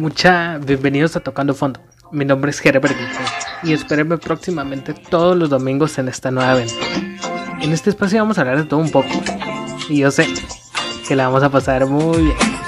Mucha bienvenidos a Tocando Fondo. Mi nombre es Herbert y espérenme próximamente todos los domingos en esta nueva aventura. En este espacio vamos a hablar de todo un poco y yo sé que la vamos a pasar muy bien.